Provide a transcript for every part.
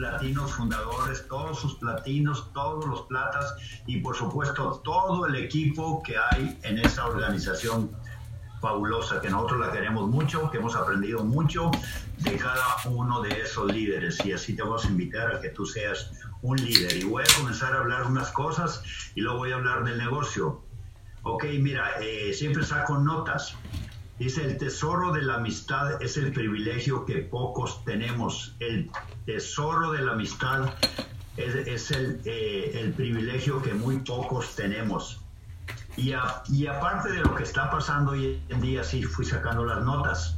platinos fundadores, todos sus platinos, todos los platas y por supuesto todo el equipo que hay en esa organización fabulosa, que nosotros la queremos mucho, que hemos aprendido mucho de cada uno de esos líderes y así te vamos a invitar a que tú seas un líder. Y voy a comenzar a hablar unas cosas y luego voy a hablar del negocio. Ok, mira, eh, siempre saco notas. Dice, el tesoro de la amistad es el privilegio que pocos tenemos. El tesoro de la amistad es, el, eh, el, privilegio que muy pocos tenemos. Y, y aparte de lo que está pasando hoy en día, sí fui sacando las notas.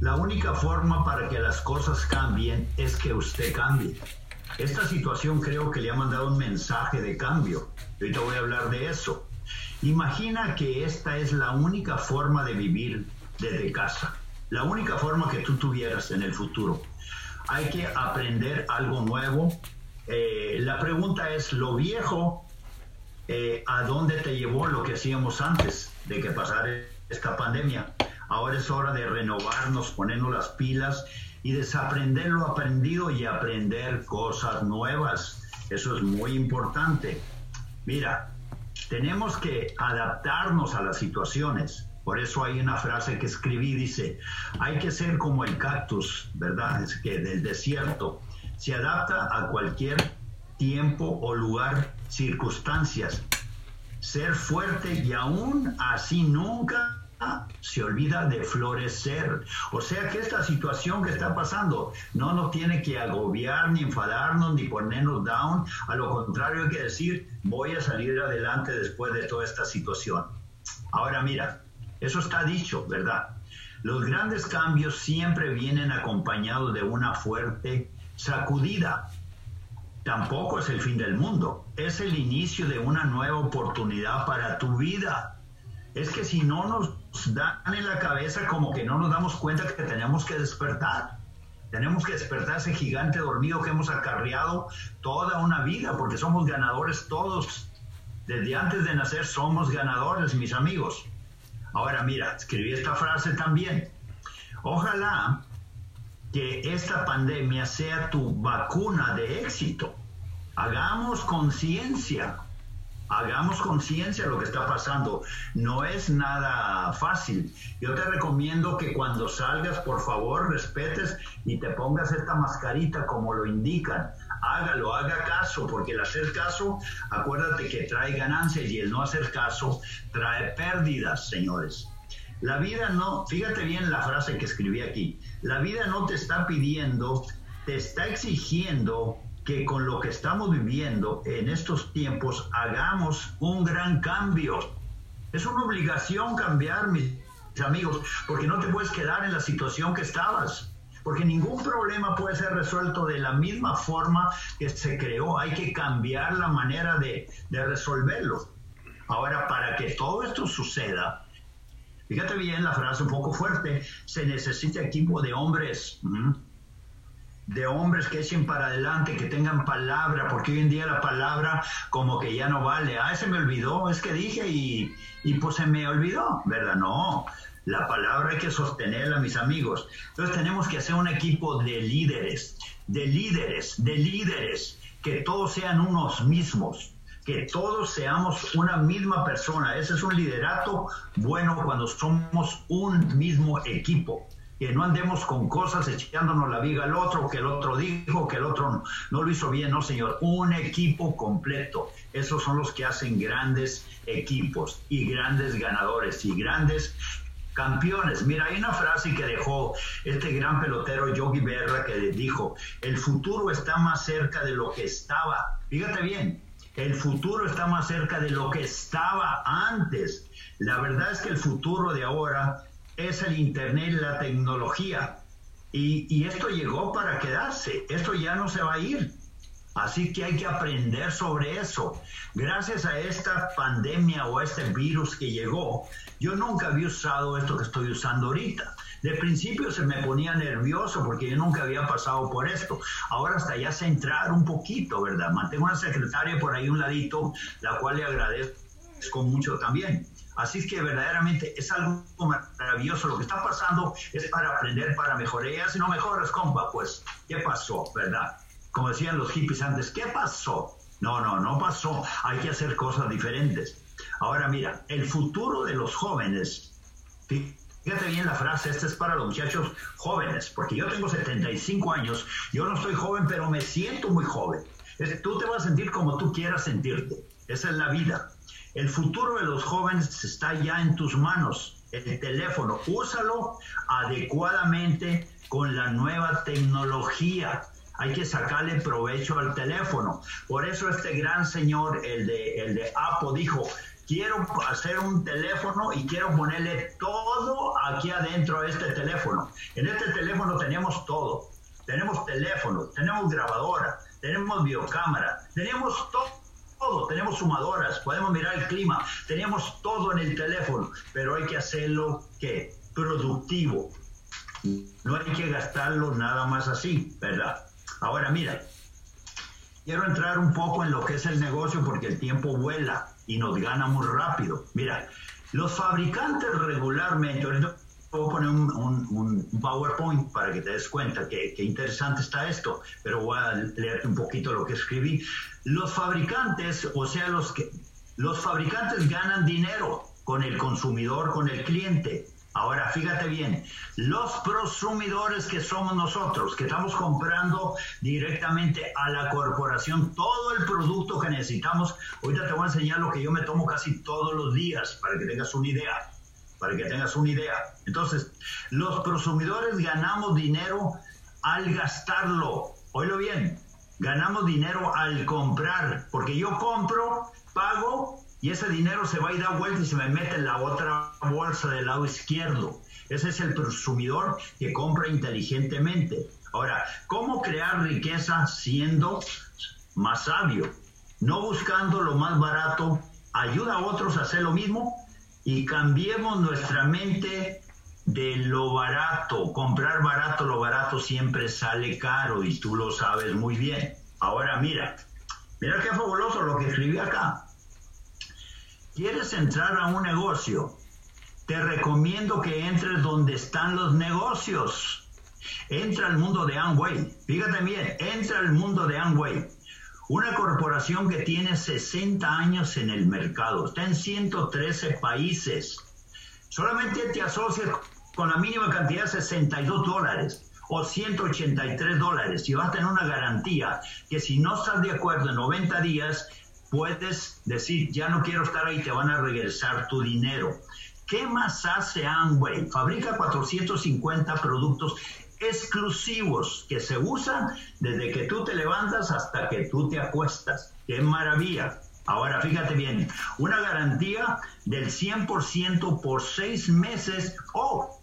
La única forma para que las cosas cambien es que usted cambie. Esta situación creo que le ha mandado un mensaje de cambio. Ahorita voy a hablar de eso. Imagina que esta es la única forma de vivir desde casa, la única forma que tú tuvieras en el futuro. Hay que aprender algo nuevo. Eh, la pregunta es, ¿lo viejo eh, a dónde te llevó lo que hacíamos antes de que pasara esta pandemia? Ahora es hora de renovarnos, ponernos las pilas y desaprender lo aprendido y aprender cosas nuevas. Eso es muy importante. Mira, tenemos que adaptarnos a las situaciones. Por eso hay una frase que escribí, dice, hay que ser como el cactus, ¿verdad? Es que del desierto se adapta a cualquier tiempo o lugar, circunstancias. Ser fuerte y aún así nunca se olvida de florecer. O sea que esta situación que está pasando no nos tiene que agobiar, ni enfadarnos, ni ponernos down. A lo contrario, hay que decir, voy a salir adelante después de toda esta situación. Ahora mira, eso está dicho, ¿verdad? Los grandes cambios siempre vienen acompañados de una fuerte sacudida. Tampoco es el fin del mundo, es el inicio de una nueva oportunidad para tu vida es que si no nos dan en la cabeza como que no nos damos cuenta que tenemos que despertar. Tenemos que despertar ese gigante dormido que hemos acarreado toda una vida, porque somos ganadores todos. Desde antes de nacer somos ganadores, mis amigos. Ahora mira, escribí esta frase también. Ojalá que esta pandemia sea tu vacuna de éxito. Hagamos conciencia hagamos conciencia de lo que está pasando. No es nada fácil. Yo te recomiendo que cuando salgas, por favor, respetes y te pongas esta mascarita como lo indican. Hágalo, haga caso, porque el hacer caso, acuérdate que trae ganancias y el no hacer caso trae pérdidas, señores. La vida no, fíjate bien la frase que escribí aquí, la vida no te está pidiendo, te está exigiendo que con lo que estamos viviendo en estos tiempos hagamos un gran cambio. Es una obligación cambiar, mis amigos, porque no te puedes quedar en la situación que estabas, porque ningún problema puede ser resuelto de la misma forma que se creó. Hay que cambiar la manera de, resolverlo. Ahora, para que todo esto suceda, fíjate bien la frase un poco fuerte, se necesita equipo de hombres de hombres que echen para adelante, que tengan palabra, porque hoy en día la palabra como que ya no vale. Ah, se me olvidó, es que dije y, y pues se me olvidó, ¿verdad? No, la palabra hay que sostenerla, mis amigos. Entonces tenemos que hacer un equipo de líderes, de líderes, de líderes, que todos sean unos mismos, que todos seamos una misma persona. Ese es un liderato bueno cuando somos un mismo equipo que no andemos con cosas echándonos la viga al otro, que el otro dijo, que el otro no, no, lo hizo bien, no señor, un equipo completo. Esos son los que hacen grandes equipos y grandes ganadores y grandes campeones. Mira, hay una frase que dejó este gran pelotero Yogi Berra que dijo, el futuro está más cerca de lo que estaba. Fíjate bien, el futuro está más cerca de lo que estaba antes. La verdad es que el futuro de ahora es el Internet y la tecnología. Y, esto llegó para quedarse, esto ya no se va a ir. Así que hay que aprender sobre eso. Gracias a esta pandemia o a este virus que llegó, yo nunca había usado esto que estoy usando ahorita. De principio se me ponía nervioso porque yo nunca había pasado por esto. Ahora hasta ya centrar un poquito, ¿verdad? Mantengo una secretaria por ahí un ladito, la cual le agradezco mucho también. Así es que verdaderamente es algo maravilloso. Lo que está pasando es para aprender, para mejorar. Si no mejoras, compa, pues, ¿qué pasó, verdad? Como decían los hippies antes, ¿qué pasó? No, no, no pasó. Hay que hacer cosas diferentes. Ahora mira, el futuro de los jóvenes, fíjate bien la frase, esta es para los muchachos jóvenes, porque yo tengo 75 años, yo no estoy joven, pero me siento muy joven. tú te vas a sentir como tú quieras sentirte. Esa es la vida. El futuro de los jóvenes está ya en tus manos. El teléfono, úsalo adecuadamente con la nueva tecnología. Hay que sacarle provecho al teléfono. Por eso este gran señor, el de, el de Apple, dijo, quiero hacer un teléfono y quiero ponerle todo aquí adentro de este teléfono. En este teléfono tenemos todo. Tenemos teléfono, tenemos grabadora, tenemos biocámara, tenemos todo tenemos sumadoras, podemos mirar el clima, tenemos todo en el teléfono, pero hay que hacerlo que productivo. No hay que gastarlo nada más así, ¿verdad? Ahora mira, quiero entrar un poco en lo que es el negocio porque el tiempo vuela y nos gana muy rápido. Mira, los fabricantes regularmente, puedo poner un, PowerPoint para que te des cuenta que, interesante está esto, pero voy a leerte un poquito lo que escribí. Los fabricantes, o sea, los que los fabricantes ganan dinero con el consumidor, con el cliente. Ahora, fíjate bien, los prosumidores que somos nosotros, que estamos comprando directamente a la corporación todo el producto que necesitamos, ahorita te voy a enseñar lo que yo me tomo casi todos los días para que tengas una idea para que tengas una idea. Entonces, los consumidores ganamos dinero al gastarlo. Oílo bien, ganamos dinero al comprar, porque yo compro, pago y ese dinero se va a ir a vuelta y se me mete en la otra bolsa del lado izquierdo. Ese es el consumidor que compra inteligentemente. Ahora, ¿cómo crear riqueza siendo más sabio? No buscando lo más barato, ayuda a otros a hacer lo mismo y cambiemos nuestra mente de lo barato. Comprar barato, lo barato siempre sale caro y tú lo sabes muy bien. Ahora mira, mira qué fabuloso lo que escribí acá. ¿Quieres entrar a un negocio? Te recomiendo que entres donde están los negocios. Entra al mundo de Amway. Fíjate bien, entra al mundo de Amway. Una corporación que tiene 60 años en el mercado, está en 113 países. Solamente te asocias con la mínima cantidad de 62 dólares o 183 dólares y vas a tener una garantía que si no estás de acuerdo en 90 días, puedes decir, ya no quiero estar ahí, te van a regresar tu dinero. ¿Qué más hace Amway? Fabrica 450 productos exclusivos que se usan desde que tú te levantas hasta que tú te acuestas. ¡Qué maravilla! Ahora fíjate bien, una garantía del 100% por seis meses o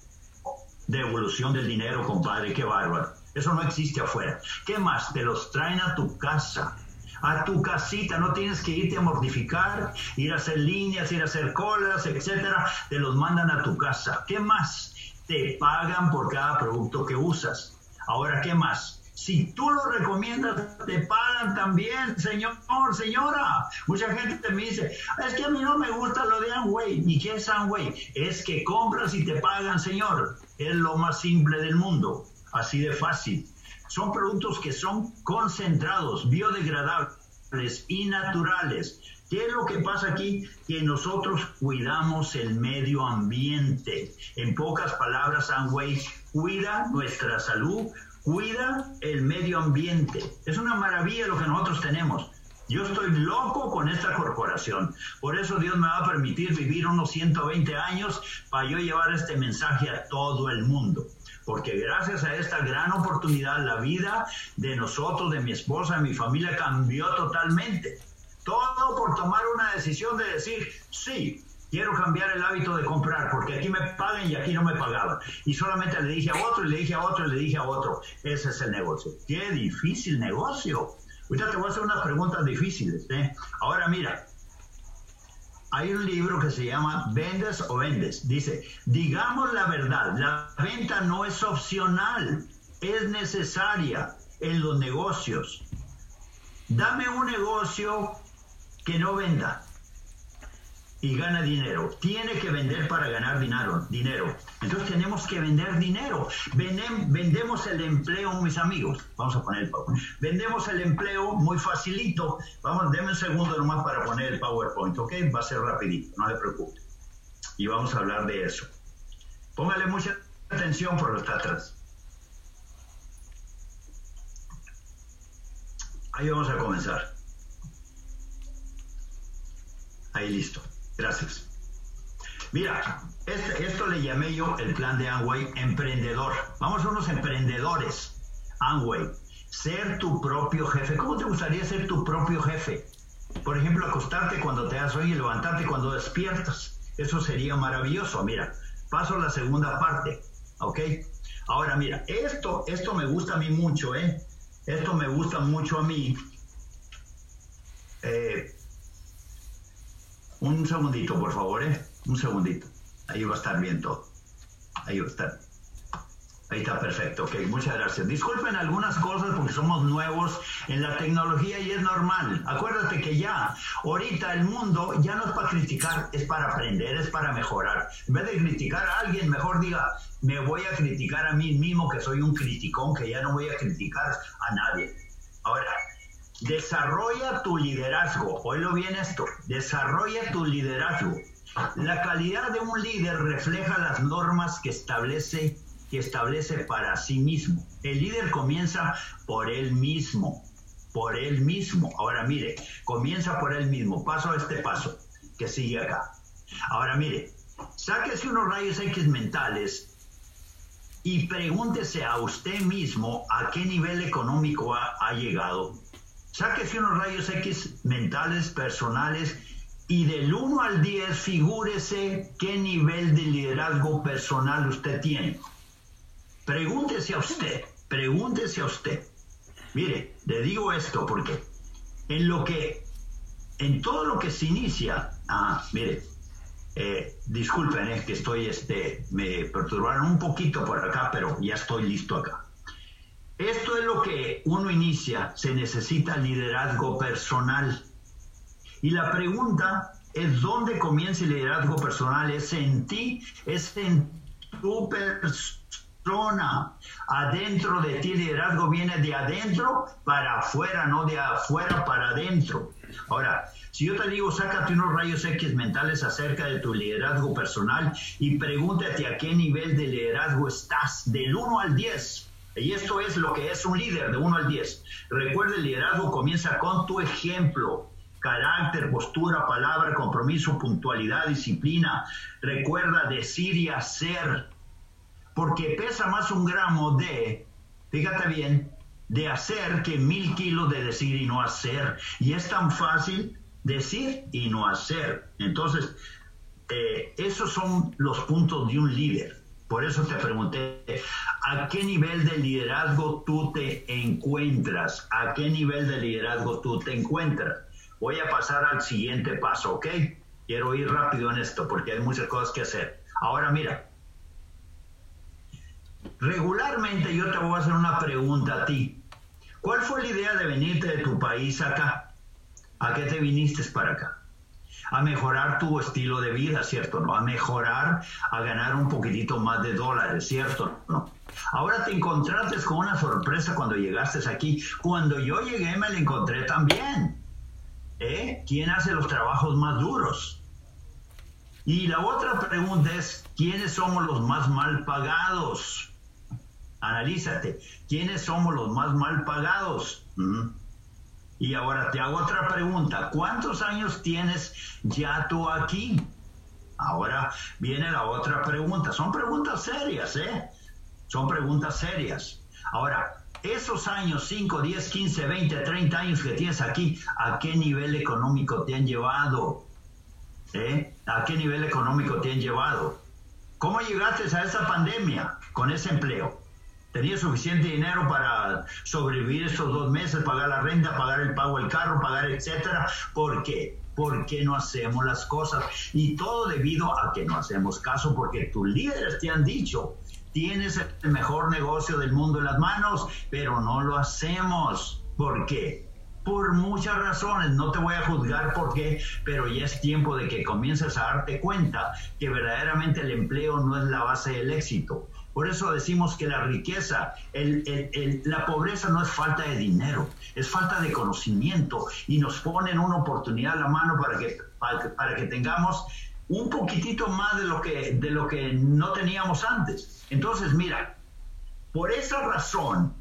devolución del dinero, compadre, qué bárbaro. Eso no existe afuera. ¿Qué más? Te los traen a tu casa a tu casita, no tienes que irte a mortificar, ir a hacer líneas, ir a hacer colas, etcétera, te los mandan a tu casa. ¿Qué más? Te pagan por cada producto que usas. Ahora, ¿qué más? Si tú lo recomiendas, te pagan también, señor, señora. Mucha gente me dice, es que a mí no me gusta lo de Amway. ¿Y qué es Amway? Es que compras y te pagan, señor. Es lo más simple del mundo. Así de fácil. Son productos que son concentrados, biodegradables y naturales ¿Qué es lo que pasa aquí? Que nosotros cuidamos el medio ambiente. En pocas palabras, Amway cuida nuestra salud, cuida el medio ambiente. Es una maravilla lo que nosotros tenemos. Yo estoy loco con esta corporación. Por eso Dios me va a permitir vivir unos 120 años para yo llevar este mensaje a todo el mundo. Porque gracias a esta gran oportunidad, la vida de nosotros, de mi esposa, de mi familia cambió totalmente. Todo por tomar una decisión de decir, sí, quiero cambiar el hábito de comprar, porque aquí me pagan y aquí no me pagaban. Y solamente le dije a otro, y le dije a otro, y le dije a otro. Ese es el negocio. Qué difícil negocio. Ahorita te voy a hacer unas preguntas difíciles. ¿eh? Ahora mira, hay un libro que se llama Vendes o Vendes. Dice, digamos la verdad, la venta no es opcional, es necesaria en los negocios. Dame un negocio que no venda. y gana dinero. Tiene que vender para ganar dinero. dinero. Entonces tenemos que vender dinero. vendemos el empleo, mis amigos. Vamos a poner el PowerPoint. Vendemos el empleo muy facilito. Vamos, denme un segundo nomás para poner el PowerPoint, ¿ok? Va a ser rapidito, no se preocupe. Y vamos a hablar de eso. Póngale mucha atención por lo que está atrás. Ahí vamos a comenzar. Ahí listo. Gracias. Mira, este, esto le llamé yo el plan de Amway emprendedor. Vamos a unos emprendedores. Amway, ser tu propio jefe. ¿Cómo te gustaría ser tu propio jefe? Por ejemplo, acostarte cuando te das sueño y levantarte cuando despiertas. Eso sería maravilloso. Mira, paso a la segunda parte. ¿Ok? Ahora, mira, esto, esto me gusta a mí mucho, ¿eh? Esto me gusta mucho a mí. Eh, un segundito, por favor, ¿eh? Un segundito. Ahí va a estar bien todo. Ahí va a estar. Ahí está perfecto, ok, muchas gracias. Disculpen algunas cosas porque somos nuevos en la tecnología y es normal. Acuérdate que ya, ahorita el mundo ya no es para criticar, es para aprender, es para mejorar. En vez de criticar a alguien, mejor diga, me voy a criticar a mí mismo que soy un criticón, que ya no voy a criticar a nadie. Ahora, Desarrolla tu liderazgo. Oílo bien esto. Desarrolla tu liderazgo. La calidad de un líder refleja las normas que establece, que establece para sí mismo. El líder comienza por él mismo. Por él mismo. Ahora mire, comienza por él mismo. Paso a este paso que sigue acá. Ahora mire, sáquese unos rayos X mentales y pregúntese a usted mismo a qué nivel económico ha, ha llegado Sáquese unos rayos X mentales, personales, y del 1 al 10 figúrese qué nivel de liderazgo personal usted tiene. Pregúntese a usted, pregúntese a usted. Mire, le digo esto porque en lo que, en todo lo que se inicia, ah, mire, eh, disculpen, es que estoy, este, me perturbaron un poquito por acá, pero ya estoy listo acá. Esto es lo que uno inicia, se necesita liderazgo personal. Y la pregunta es dónde comienza el liderazgo personal, es en ti, es en tu persona. Adentro de ti el liderazgo viene de adentro para afuera, no de afuera para adentro. Ahora, si yo te digo, sácate unos rayos X mentales acerca de tu liderazgo personal y pregúntate a qué nivel de liderazgo estás, del 1 al 10. Y esto es lo que es un líder de 1 al 10. Recuerda, el liderazgo comienza con tu ejemplo. Carácter, postura, palabra, compromiso, puntualidad, disciplina. Recuerda decir y hacer. Porque pesa más un gramo de, fíjate bien, de hacer que mil kilos de decir y no hacer. Y es tan fácil decir y no hacer. Entonces, eh, esos son los puntos de un líder. Por eso te pregunté, ¿a qué nivel de liderazgo tú te encuentras? ¿A qué nivel de liderazgo tú te encuentras? Voy a pasar al siguiente paso, ¿ok? Quiero ir rápido en esto porque hay muchas cosas que hacer. Ahora mira, regularmente yo te voy a hacer una pregunta a ti. ¿Cuál fue la idea de venirte de tu país acá? ¿A qué te viniste para acá? A mejorar tu estilo de vida, ¿cierto? ¿No? A mejorar, a ganar un poquitito más de dólares, ¿cierto? ¿No? Ahora te encontraste con una sorpresa cuando llegaste aquí. Cuando yo llegué me la encontré también. ¿Eh? ¿Quién hace los trabajos más duros? Y la otra pregunta es, ¿quiénes somos los más mal pagados? Analízate, ¿quiénes somos los más mal pagados? ¿Mm? Y ahora te hago otra pregunta. ¿Cuántos años tienes ya tú aquí? Ahora viene la otra pregunta. Son preguntas serias, ¿eh? Son preguntas serias. Ahora, esos años, 5, 10, 15, 20, 30 años que tienes aquí, ¿a qué nivel económico te han llevado? ¿Eh? ¿A qué nivel económico te han llevado? ¿Cómo llegaste a esa pandemia con ese empleo? Tenía suficiente dinero para sobrevivir esos dos meses, pagar la renta, pagar el pago del carro, pagar etcétera. ¿Por qué? Porque no hacemos las cosas. Y todo debido a que no hacemos caso, porque tus líderes te han dicho, tienes el mejor negocio del mundo en las manos, pero no lo hacemos. ¿Por qué? por muchas razones, no te voy a juzgar por qué, pero ya es tiempo de que comiences a darte cuenta que verdaderamente el empleo no es la base del éxito. Por eso decimos que la riqueza, la pobreza no es falta de dinero, es falta de conocimiento y nos ponen una oportunidad a la mano para que, para, que tengamos un poquitito más de lo, que, de lo que no teníamos antes. Entonces, mira, por esa razón,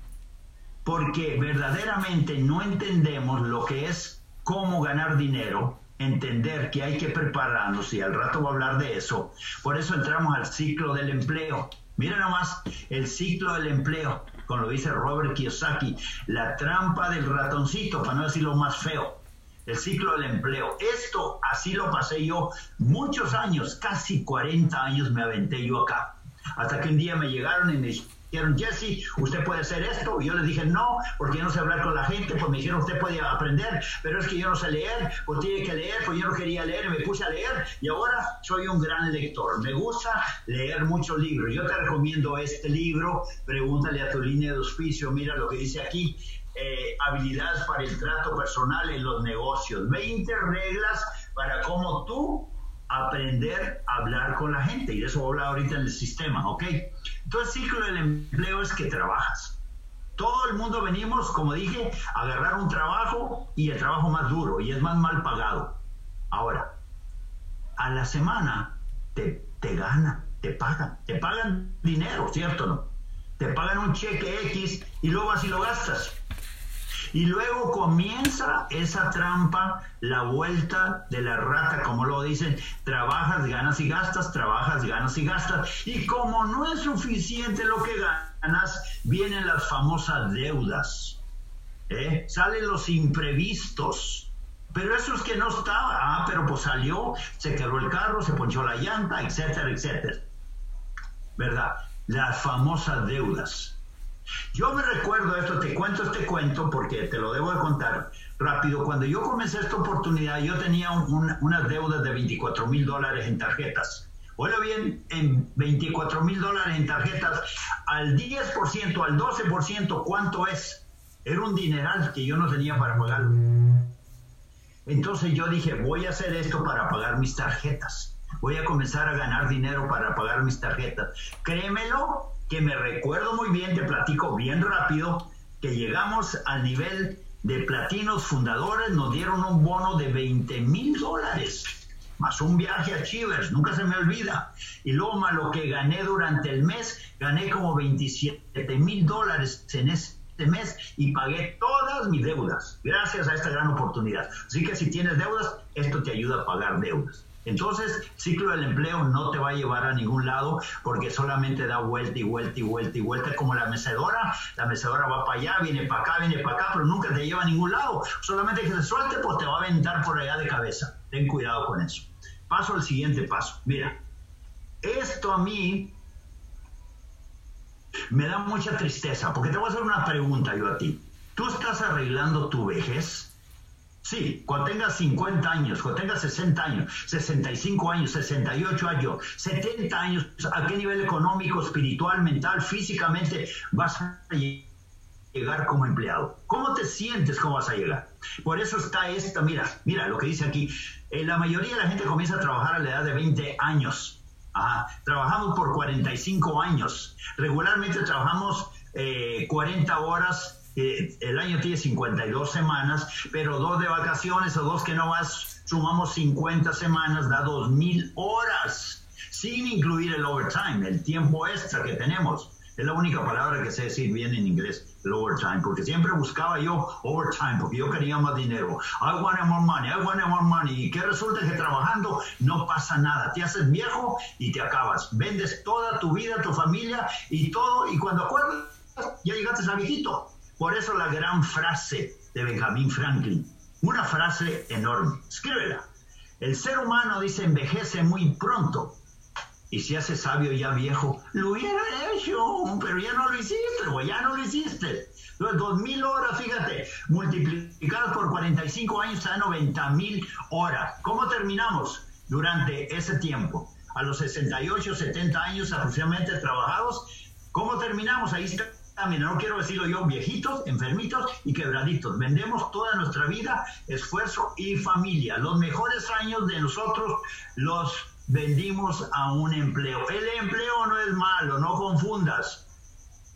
porque verdaderamente no entendemos lo que es cómo ganar dinero, entender que hay que prepararnos, y al rato voy a hablar de eso, por eso entramos al ciclo del empleo. Mira nomás el ciclo del empleo, como lo dice Robert Kiyosaki, la trampa del ratoncito, para no decir lo más feo, el ciclo del empleo. Esto así lo pasé yo muchos años, casi 40 años me aventé yo acá, hasta que un día me llegaron y me dijeron, Jesse, usted puede hacer esto. Y yo les dije, no, porque yo no sé hablar con la gente. Pues me dijeron, usted puede aprender, pero es que yo no sé leer, pues tiene que leer, pues yo no quería leer me puse a leer. Y ahora soy un gran lector. Me gusta leer muchos libros. Yo te recomiendo este libro, Pregúntale a tu línea de auspicio. Mira lo que dice aquí. Eh, habilidades para el trato personal en los negocios. 20 reglas para cómo tú aprender a hablar con la gente. Y de eso voy a hablar ahorita en el sistema, ¿ok? Entonces, ciclo del empleo es que trabajas. Todo el mundo venimos, como dije, a agarrar un trabajo y el trabajo más duro y es más mal pagado. Ahora, a la semana te, te ganan, te pagan, te pagan dinero, ¿cierto no? Te pagan un cheque X y luego así lo gastas. Y luego comienza esa trampa, la vuelta de la rata, como lo dicen, trabajas, ganas y gastas, trabajas, ganas y gastas. Y como no es suficiente lo que ganas, vienen las famosas deudas. ¿eh? Salen los imprevistos. Pero eso es que no estaba, ah, pero pues salió, se quebró el carro, se ponchó la llanta, etcétera, etcétera. ¿Verdad? Las famosas deudas. Yo me recuerdo esto, te cuento este cuento porque te lo debo de contar rápido. Cuando yo comencé esta oportunidad, yo tenía unas deudas de 24 mil dólares en tarjetas. Oiga bien, en 24 mil dólares en tarjetas, al 10%, al 12%, ¿cuánto es? Era un dineral que yo no tenía para pagarlo. Entonces yo dije, voy a hacer esto para pagar mis tarjetas. Voy a comenzar a ganar dinero para pagar mis tarjetas. Créemelo, que me recuerdo muy bien, te platico bien rápido, que llegamos al nivel de platinos fundadores, nos dieron un bono de 20 mil dólares, más un viaje a Chivers, nunca se me olvida. Y luego más lo que gané durante el mes, gané como 27 mil dólares en ese mes y pagué todas mis deudas gracias a esta gran oportunidad. Así que si tienes deudas, esto te ayuda a pagar deudas. Entonces, ciclo del empleo no te va a llevar a ningún lado porque solamente da vuelta y vuelta y vuelta y vuelta como la mecedora. La mecedora va para allá, viene para acá, viene para acá, pero nunca te lleva a ningún lado. Solamente que se suelte, pues te va a aventar por allá de cabeza. Ten cuidado con eso. Paso al siguiente paso. Mira, esto a mí me da mucha tristeza porque te voy a hacer una pregunta yo a ti. ¿Tú estás arreglando tu vejez? Sí, cuando tengas 50 años, cuando tengas 60 años, 65 años, 68 años, 70 años, ¿a qué nivel económico, espiritual, mental, físicamente vas a llegar como empleado? ¿Cómo te sientes cómo vas a llegar? Por eso está esta, mira, mira lo que dice aquí. Eh, la mayoría de la gente comienza a trabajar a la edad de 20 años. trabajamos por 45 años. Regularmente trabajamos 40 eh, el año tiene 52 semanas, pero dos de vacaciones o dos que no vas, sumamos 50 semanas, da 2.000 horas, sin incluir el overtime, el tiempo extra que tenemos. Es la única palabra que sé decir bien en inglés, el overtime, porque siempre buscaba yo overtime, porque yo quería más dinero. I want more money, I want more money. Y que resulta que trabajando no pasa nada. Te haces viejo y te acabas. Vendes toda tu vida, tu familia y todo, y cuando acuerdas, ya llegaste a viejito. Por eso la gran frase de Benjamin Franklin, una frase enorme, escríbela. El ser humano dice envejece muy pronto y se hace sabio ya viejo. Lo hubiera hecho, pero ya no lo hiciste, o ya no lo hiciste. Entonces, dos mil horas, fíjate, multiplicadas por 45 años, da 90 mil horas. ¿Cómo terminamos durante ese tiempo? A los 68, 70 años aproximadamente trabajados, ¿cómo terminamos? Ahí está mira, no quiero decirlo yo, viejitos, enfermitos y quebraditos. Vendemos toda nuestra vida, esfuerzo y familia. Los mejores años de nosotros los vendimos a un empleo. El empleo no es malo, no confundas,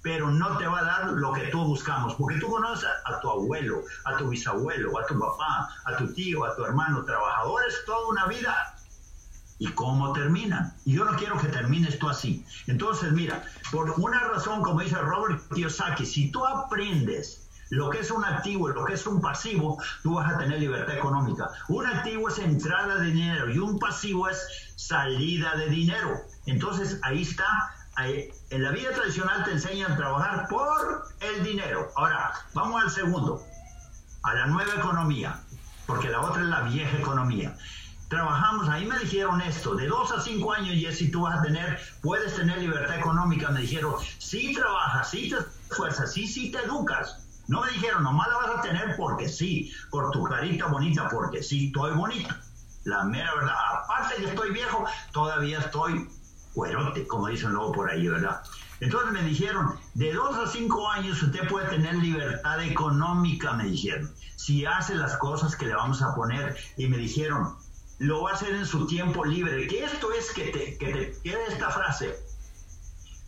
pero no te va a dar lo que tú buscamos, porque tú conoces a, tu abuelo, a tu bisabuelo, a tu papá, a tu tío, a tu hermano, trabajadores toda una vida. ¿Y cómo terminan? Y yo no quiero que termines tú así. Entonces, mira, por una razón, como dice Robert Kiyosaki, si tú aprendes lo que es un activo y lo que es un pasivo, tú vas a tener libertad económica. Un activo es entrada de dinero y un pasivo es salida de dinero. Entonces ahí está. en la vida tradicional te enseñan a trabajar por el dinero. Ahora, vamos al segundo, a la nueva economía, porque la otra es la vieja economía trabajamos, ahí me dijeron esto, de dos a cinco años, Jesse, tú vas a tener, puedes tener libertad económica. Me dijeron, si trabajas, si te esfuerzas, sí, sí te educas. No me dijeron, nomás la vas a tener porque sí, por tu carita bonita, porque sí, estoy bonito. La mera verdad, aparte de estoy viejo, todavía estoy cuerote, como dicen luego por ahí, ¿verdad? Entonces me dijeron, de dos a cinco años usted puede tener libertad económica, me dijeron, si hace las cosas que le vamos a poner. Y me dijeron, lo va a hacer en su tiempo libre. Que esto es que te, que te quede esta frase.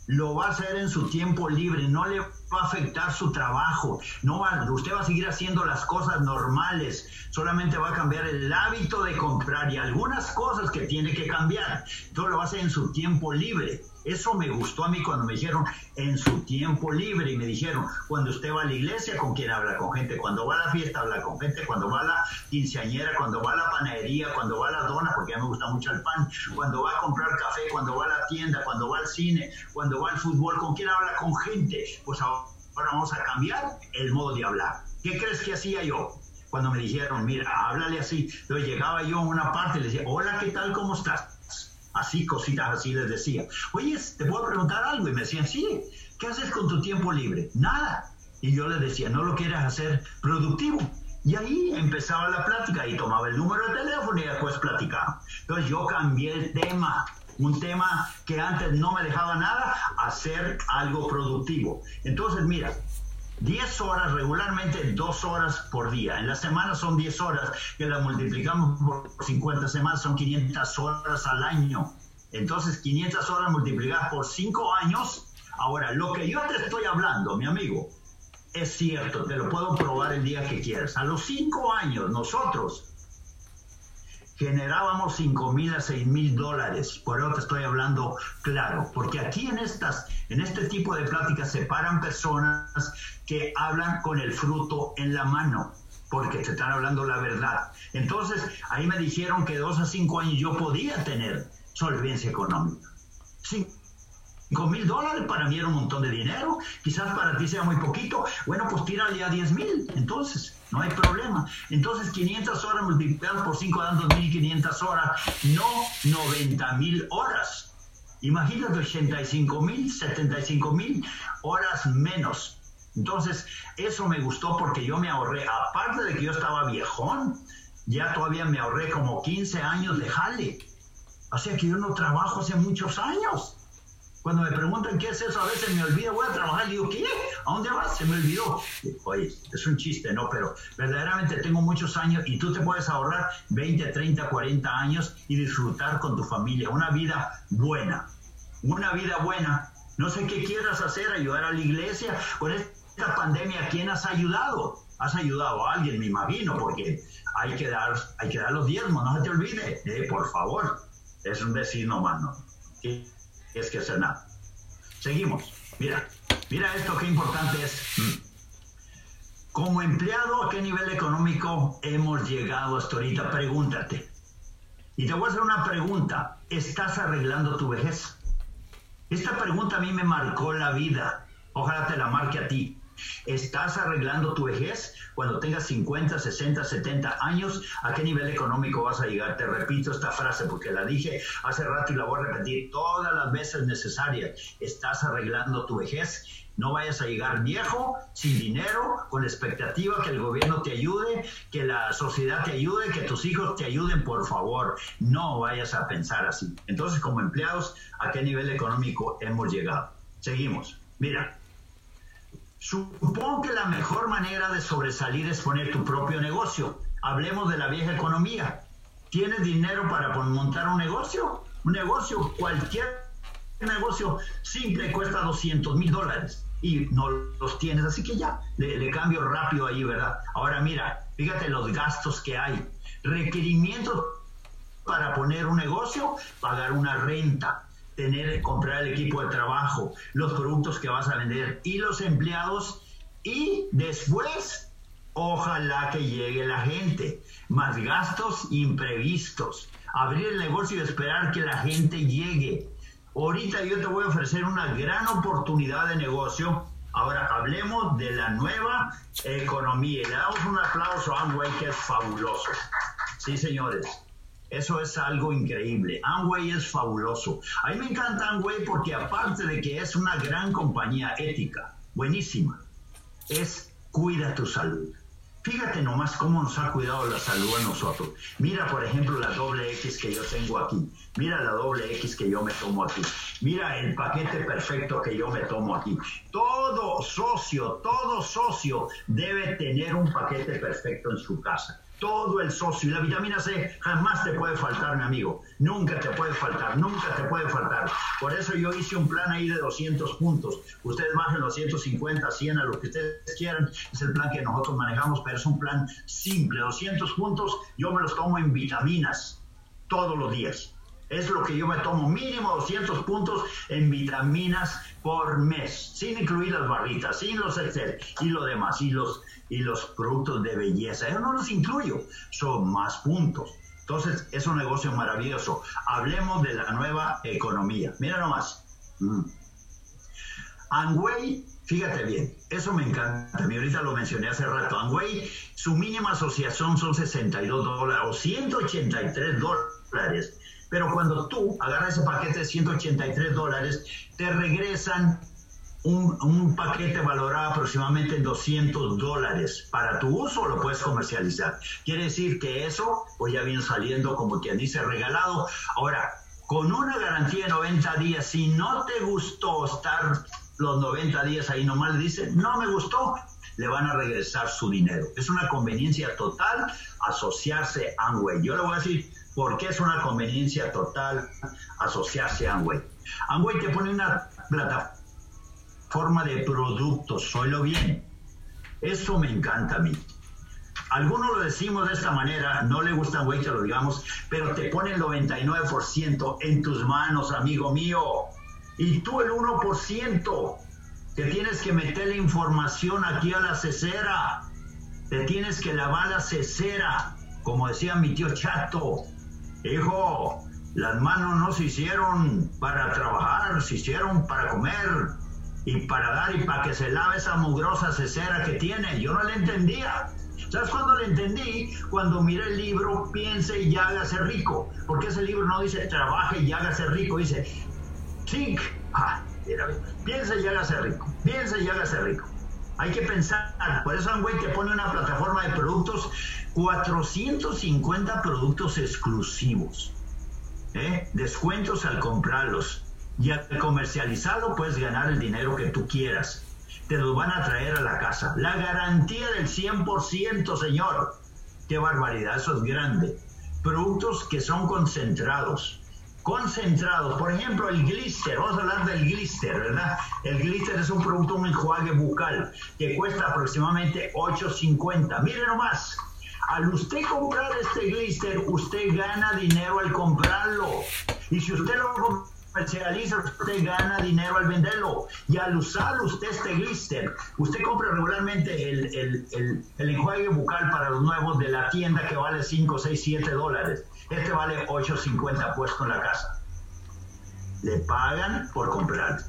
Lo va a hacer en su tiempo libre, no le va a afectar su trabajo. No va, usted va a seguir haciendo las cosas normales, solamente va a cambiar el hábito de comprar y algunas cosas que tiene que cambiar. Todo lo va a hacer en su tiempo libre. Eso me gustó a mí cuando me dijeron en su tiempo libre y me dijeron, cuando usted va a la iglesia, ¿con quién habla? Con gente. Cuando va a la fiesta, habla con gente. Cuando va a la quinceañera, cuando va a la panadería, cuando va a la dona, porque a mí me gusta mucho el pan, cuando va a comprar café, cuando va a la tienda, cuando va al cine, cuando va al fútbol, ¿con quién habla? Con gente. Pues ahora vamos a cambiar el modo de hablar. ¿Qué crees que hacía yo? Cuando me dijeron, mira, háblale así. Entonces llegaba yo a una parte y le decía, hola, ¿qué tal? ¿Cómo estás? Así, cositas así les decía. Oye, ¿te puedo preguntar algo? Y me decían, sí, ¿qué haces con tu tiempo libre? Nada. Y yo les decía, ¿no lo quieres hacer productivo? Y ahí empezaba la plática y tomaba el número de teléfono y después platicaba. Entonces yo cambié el tema, un tema que antes no me dejaba nada, hacer algo productivo. Entonces, mira, 10 horas regularmente, 2 horas por día. En la semana son 10 horas, que las multiplicamos por 50 semanas, son 500 horas al año. Entonces, 500 horas multiplicadas por 5 años. Ahora, lo que yo te estoy hablando, mi amigo, es cierto, te lo puedo probar el día que quieras. A los 5 años, nosotros generábamos 5 mil a 6 mil dólares. Por eso te estoy hablando claro, porque aquí en estas, en este tipo de pláticas se paran personas que hablan con el fruto en la mano, porque te están hablando la verdad. Entonces, ahí me dijeron que dos a cinco años yo podía tener solvencia económica. 5 mil dólares para mí era un montón de dinero, quizás para ti sea muy poquito, bueno, pues tírale a 10 mil, entonces, no hay problema. Entonces, 500 horas multiplicadas por 5 dan 2.500 horas, no 90 mil horas. Imagínate 85 mil, 75 mil horas menos. Entonces, eso me gustó porque yo me ahorré, aparte de que yo estaba viejón, ya todavía me ahorré como 15 años de jale. O sea que yo no trabajo hace muchos años. Cuando me preguntan qué es eso, a veces me olvido, voy a trabajar y digo, ¿qué? ¿A dónde vas? Se me olvidó. Oye, es un chiste, ¿no? Pero verdaderamente tengo muchos años y tú te puedes ahorrar 20, 30, 40 años y disfrutar con tu familia. Una vida buena. Una vida buena. No sé qué quieras hacer, ayudar a la iglesia. Con esta pandemia, ¿quién has ayudado? Has ayudado a alguien, me imagino, porque hay que dar, hay que dar los diezmos, no se te olvide, eh, por favor. Es un vecino, mano es que hacer nada. Seguimos. Mira, mira esto qué importante es. Mm. Como empleado, ¿a qué nivel económico hemos llegado hasta ahorita? Pregúntate. Y te voy a hacer una pregunta. ¿Estás arreglando tu vejez? Esta pregunta a mí me marcó la vida. Ojalá te la marque a ti. ¿Estás arreglando tu vejez? Cuando tengas 50, 60, 70 años, ¿a qué nivel económico vas a llegar? Te repito esta frase porque la dije hace rato y la voy a repetir todas las veces necesarias. ¿Estás arreglando tu vejez? No vayas a llegar viejo, sin dinero, con la expectativa que el gobierno te ayude, que la sociedad te ayude, que tus hijos te ayuden, por favor. No vayas a pensar así. Entonces, como empleados, ¿a qué nivel económico hemos llegado? Seguimos. Mira, Supongo que la mejor manera de sobresalir es poner tu propio negocio. Hablemos de la vieja economía. ¿Tienes dinero para montar un negocio? Un negocio, cualquier negocio simple cuesta 200 mil dólares y no los tienes, así que ya, le, cambio rápido ahí, ¿verdad? Ahora mira, fíjate los gastos que hay. Requerimientos para poner un negocio, pagar una renta, tener, comprar el equipo de trabajo, los productos que vas a vender y los empleados y después, ojalá que llegue la gente, más gastos imprevistos, abrir el negocio y esperar que la gente llegue. Ahorita yo te voy a ofrecer una gran oportunidad de negocio. Ahora hablemos de la nueva economía. Le damos un aplauso a Amway que es fabuloso. Sí, señores. Eso es algo increíble. Amway es fabuloso. A mí me encanta Amway porque aparte de que es una gran compañía ética, buenísima, es cuida tu salud. Fíjate nomás cómo nos ha cuidado la salud a nosotros. Mira, por ejemplo, la doble X que yo tengo aquí. Mira la doble X que yo me tomo aquí. Mira el paquete perfecto que yo me tomo aquí. Todo socio, todo socio debe tener un paquete perfecto en su casa todo el socio. Y la vitamina C jamás te puede faltar, mi amigo. Nunca te puede faltar, nunca te puede faltar. Por eso yo hice un plan ahí de 200 puntos. Ustedes bajen los 150, 100, a lo que ustedes quieran. Es el plan que nosotros manejamos, pero es un plan simple. 200 puntos yo me los tomo en vitaminas todos los días. Es lo que yo me tomo, mínimo 200 puntos en vitaminas por mes, sin incluir las barritas, sin los Excel y lo demás, y los, y los productos de belleza. Yo no los incluyo, son más puntos. Entonces, es un negocio maravilloso. Hablemos de la nueva economía. Mira nomás. Mm. Angway, fíjate bien, eso me encanta. A mí ahorita lo mencioné hace rato. Angway, su mínima asociación son 62 dólares o 183 dólares pero cuando tú agarras ese paquete de 183 dólares, te regresan un, paquete valorado aproximadamente en 200 dólares. Para tu uso lo puedes comercializar. Quiere decir que eso pues ya viene saliendo como quien dice regalado. Ahora, con una garantía de 90 días, si no te gustó estar los 90 días ahí, nomás le dice, no me gustó, le van a regresar su dinero. Es una conveniencia total asociarse a Amway. Yo le voy a decir, porque es una conveniencia total asociarse a Amway. Amway te pone una plataforma de productos, lo bien. Eso me encanta a mí. Algunos lo decimos de esta manera, no le gusta Amway que lo digamos, pero te pone el 99% en tus manos, amigo mío. Y tú el 1%, que tienes que meter la información aquí a la cesera. Te tienes que lavar la cesera, como decía mi tío Chato. Hijo, las manos no se hicieron para trabajar, se hicieron para comer y para dar y para que se lave esa mugrosa cesera que tiene. Yo no le entendía. ¿Sabes cuándo le entendí? Cuando miré el libro Piense y hágase rico. Porque ese libro no dice trabaje y hágase rico, dice think. Ah, mira, piense y hágase rico. Piense y hágase rico. Hay que pensar. Por eso Amway te pone una plataforma de productos, 450 productos exclusivos. ¿eh? Descuentos al comprarlos. Y al comercializarlo puedes ganar el dinero que tú quieras. Te los van a traer a la casa. La garantía del 100%, señor. Qué barbaridad, eso es grande. Productos que son concentrados concentrados. Por ejemplo, el glister, vamos a hablar del glister, ¿verdad? El glister es un producto, un enjuague bucal que cuesta aproximadamente 8.50. Mire nomás, al usted comprar este glister, usted gana dinero al comprarlo. Y si usted lo comercializa, usted gana dinero al venderlo. Y al usar usted este glister, usted compra regularmente el, el, el enjuague bucal para los nuevos de la tienda que vale 5, 6, 7 dólares este vale 8.50 puesto en la casa. Le pagan por comprar.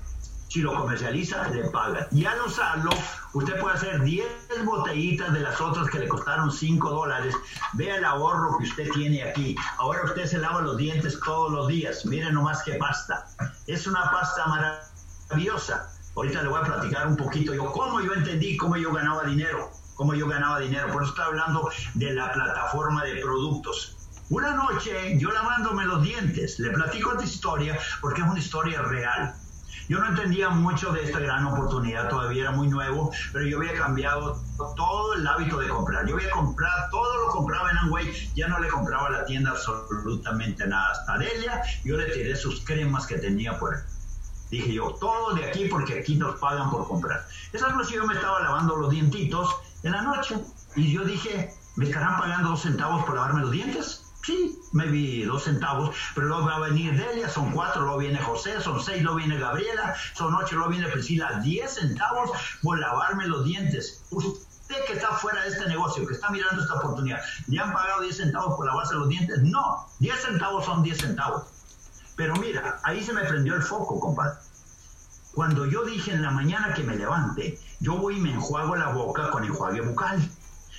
Si lo comercializa, le pagan. Y al usarlo, usted puede hacer 10 botellitas de las otras que le costaron 5 dólares. Vea el ahorro que usted tiene aquí. Ahora usted se lava los dientes todos los días. Miren nomás qué pasta. Es una pasta maravillosa. Ahorita le voy a platicar un poquito yo cómo yo entendí cómo yo ganaba dinero. Cómo yo ganaba dinero. Por eso estoy hablando de la plataforma de productos. Una noche, yo lavándome los dientes, le platico esta historia porque es una historia real. Yo no entendía mucho de esta gran oportunidad, todavía era muy nuevo, pero yo había cambiado todo el hábito de comprar. Yo había comprado, todo lo compraba en Amway, ya no le compraba a la tienda absolutamente nada. Hasta Delia, yo le tiré sus cremas que tenía por. Dije yo, todo de aquí porque aquí nos pagan por comprar. Esa noche yo me estaba lavando los dientitos en la noche y yo dije, ¿me estarán pagando dos centavos por lavarme los dientes? Sí, vi dos centavos, pero luego va a venir Delia, son cuatro, luego viene José, son seis, luego viene Gabriela, son ocho, luego viene Priscila, diez centavos por lavarme los dientes. Usted que está fuera de este negocio, que está mirando esta oportunidad, ¿le han pagado diez centavos por lavarse los dientes? No, diez centavos son diez centavos. Pero mira, ahí se me prendió el foco, compadre. Cuando yo dije en la mañana que me levante, yo voy y me enjuago la boca con enjuague bucal.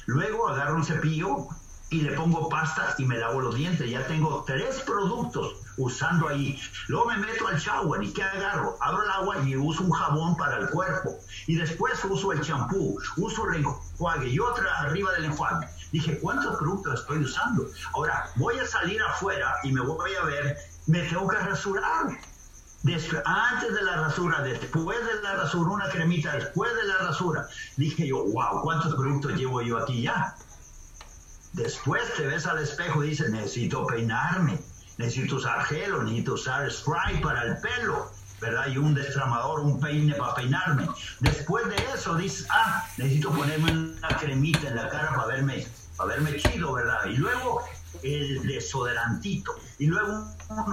Luego agarro un cepillo y le pongo pasta y me lavo los dientes. Ya tengo tres productos usando ahí. Luego me meto al shower y ¿qué agarro? Abro el agua y uso un jabón para el cuerpo. Y después uso el champú, uso el enjuague y otra arriba del enjuague. Dije, ¿cuántos productos estoy usando? Ahora, voy a salir afuera y me voy a ver, me tengo que rasurar. antes de la rasura, después de la rasura, una cremita, después de la rasura. Dije yo, wow, ¿cuántos productos llevo yo aquí ya? Después te ves al espejo y dices, necesito peinarme, necesito usar gel necesito usar spray para el pelo, ¿verdad? Y un destramador, un peine para peinarme. Después de eso dices, ah, necesito ponerme una cremita en la cara para verme, para verme chido, ¿verdad? Y luego el desodorantito. Y luego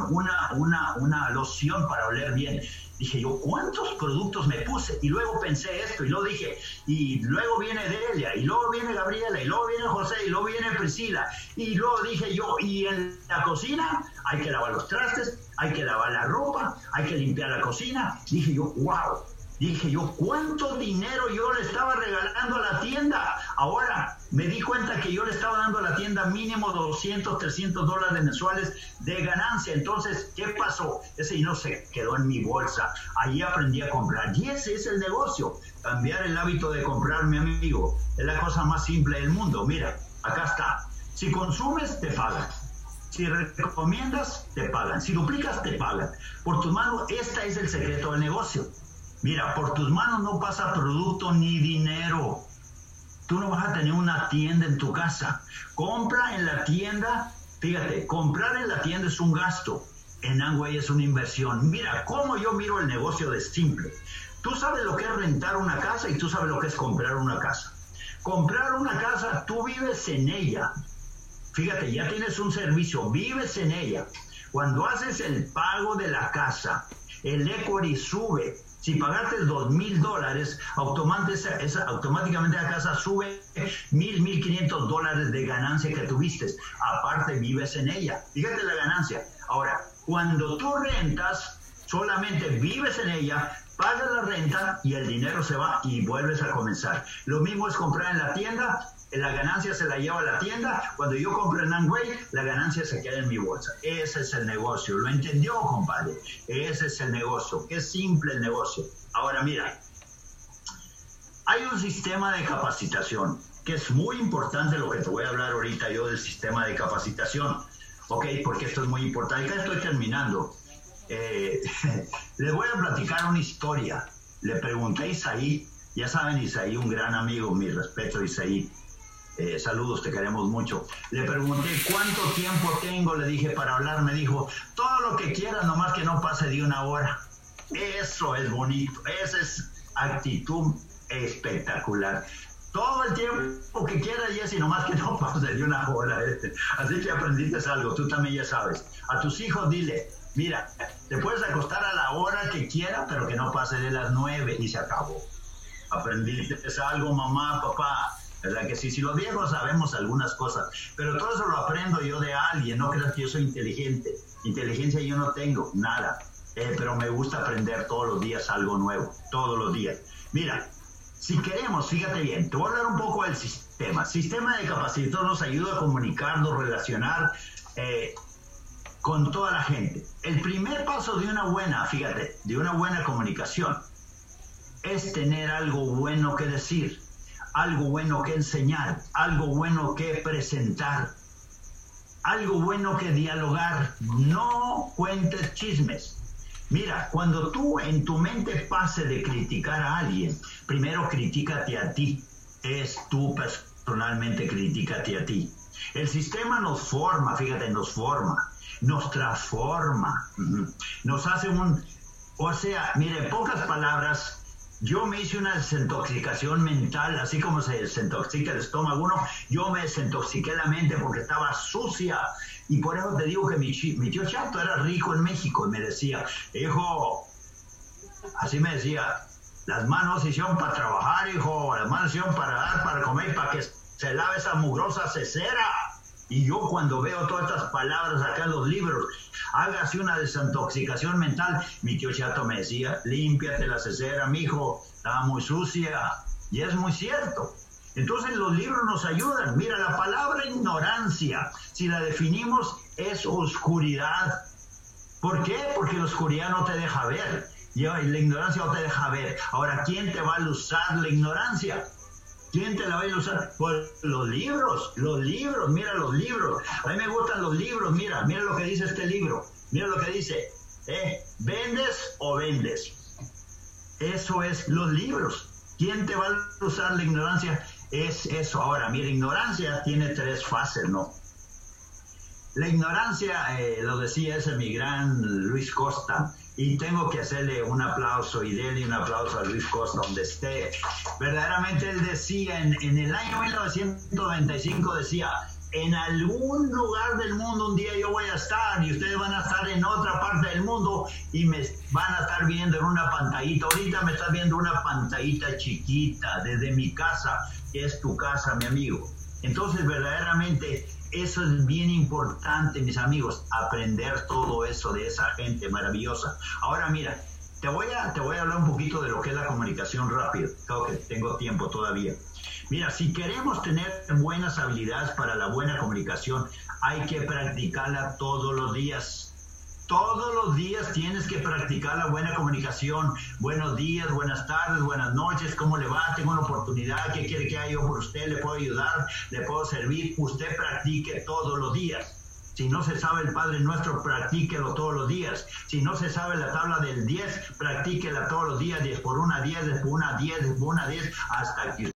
una, una, una loción para oler bien. Dije yo, ¿cuántos productos me puse? Y luego pensé esto, y luego dije, y luego viene Delia, y luego viene Gabriela, y luego viene José, y luego viene Priscila. Y luego dije yo, y en la cocina hay que lavar los trastes, hay que lavar la ropa, hay que limpiar la cocina. Dije yo, wow. Dije yo, ¿cuánto dinero yo le estaba regalando a la tienda? Ahora me di cuenta que yo le estaba dando a la tienda mínimo 200, 300 dólares mensuales de ganancia. Entonces, ¿qué pasó? Ese dinero se quedó en mi bolsa. Ahí aprendí a comprar. Y ese es el negocio. Cambiar el hábito de comprar, mi amigo. Es la cosa más simple del mundo. Mira, acá está. Si consumes, te pagan. Si recomiendas, te pagan. Si duplicas, te pagan. Por tus manos, este es el secreto del negocio. Mira, por tus manos no pasa producto ni dinero. Tú no vas a tener una tienda en tu casa. Compra en la tienda. Fíjate, comprar en la tienda es un gasto. En Angway es una inversión. Mira, cómo yo miro el negocio de simple. Tú sabes lo que es rentar una casa y tú sabes lo que es comprar una casa. Comprar una casa, tú vives en ella. Fíjate, ya tienes un servicio, vives en ella. Cuando haces el pago de la casa, el equity sube, si pagaste dos mil dólares, automáticamente la casa sube mil, mil quinientos dólares de ganancia que tuviste. Aparte, vives en ella. Fíjate la ganancia. Ahora, cuando tú rentas, solamente vives en ella, pagas la renta y el dinero se va y vuelves a comenzar. Lo mismo es comprar en la tienda, la ganancia se la lleva a la tienda. Cuando yo compro en Amway, la ganancia se queda en mi bolsa. Ese es el negocio. ¿Lo entendió, compadre? Ese es el negocio. Qué simple el negocio. Ahora, mira, hay un sistema de capacitación que es muy importante lo que te voy a hablar ahorita yo del sistema de capacitación. ¿Ok? Porque esto es muy importante. Ya estoy terminando. Eh, les voy a platicar una historia. Le pregunté a Isaí, ya saben, Isaí, un gran amigo, mi respeto, Isaí eh, saludos, te queremos mucho. Le pregunté cuánto tiempo tengo, le dije para hablar, me dijo, todo lo que quieras, nomás que no pase de una hora. Eso es bonito, esa es actitud espectacular. Todo el tiempo que quieras, Jessy, nomás que no pase de una hora. Este. Así que aprendiste algo, tú también ya sabes. A tus hijos dile, mira, te puedes acostar a la hora que quieras, pero que no pase de las nueve y se acabó. Aprendiste algo, mamá, papá ¿verdad que sí? Si los viejos sabemos algunas cosas, pero todo eso lo aprendo yo de alguien, no creas que yo soy inteligente. Inteligencia yo no tengo, nada. Eh, pero me gusta aprender todos los días algo nuevo, todos los días. Mira, si queremos, fíjate bien, te voy a hablar un poco del sistema. Sistema de capacitación nos ayuda a comunicarnos, relacionar eh, con toda la gente. El primer paso de una buena, fíjate, de una buena comunicación es tener algo bueno que decir algo bueno que enseñar, algo bueno que presentar, algo bueno que dialogar. No cuentes chismes. Mira, cuando tú en tu mente pase de criticar a alguien, primero critícate a ti. Es tú personalmente critícate a ti. El sistema nos forma, fíjate, nos forma, nos transforma, nos hace un... O sea, mire, en pocas palabras, yo me hice una desintoxicación mental, así como se desintoxica el estómago uno, yo me desintoxiqué la mente porque estaba sucia. Y por eso te digo que mi, mi tío Chato era rico en México y me decía, hijo, así me decía, las manos se hicieron para trabajar, hijo, las manos hicieron para dar, para comer, para que se lave esa mugrosa cesera. Y yo cuando veo todas estas palabras acá en los libros, hágase una desintoxicación mental, mi tío Chato me decía, límpiate la cesera, mijo, está muy sucia. Y es muy cierto. Entonces los libros nos ayudan. Mira, la palabra ignorancia, si la definimos, es oscuridad. ¿Por qué? Porque la oscuridad no te deja ver. Y la ignorancia no te deja ver. Ahora, ¿quién te va a usar la ignorancia? ¿Quién te la va a usar? Pues los libros, los libros, mira los libros. A mí me gustan los libros, mira, mira lo que dice este libro. Mira lo que dice. ¿eh? ¿Vendes o vendes? Eso es los libros. ¿Quién te va a usar la ignorancia? Es eso. Ahora, mira, ignorancia tiene tres fases, ¿no? La ignorancia, eh, lo decía ese mi gran Luis Costa, y tengo que hacerle un aplauso y darle un aplauso a Luis Costa donde esté. Verdaderamente él decía, en, en el año 1995 decía, en algún lugar del mundo un día yo voy a estar y ustedes van a estar en otra parte del mundo y me van a estar viendo en una pantallita. Ahorita me estás viendo una pantallita chiquita desde mi casa, que es tu casa, mi amigo. Entonces, verdaderamente, eso es bien importante, mis amigos, aprender todo eso de esa gente maravillosa. Ahora, mira, te voy a, te voy a hablar un poquito de lo que es la comunicación rápida. Creo que tengo tiempo todavía. Mira, si queremos tener buenas habilidades para la buena comunicación, hay que practicarla todos los días. Todos los días tienes que practicar la buena comunicación. Buenos días, buenas tardes, buenas noches, ¿cómo le va? Tengo una oportunidad, ¿qué quiere que haga yo por usted? ¿Le puedo ayudar? ¿Le puedo servir? Usted practique todos los días. Si no se sabe el Padre Nuestro, practíquelo todos los días. Si no se sabe la tabla del 10, practíquela todos los días, 10 por una 10, 10 por una 10, 10 por una 10, hasta que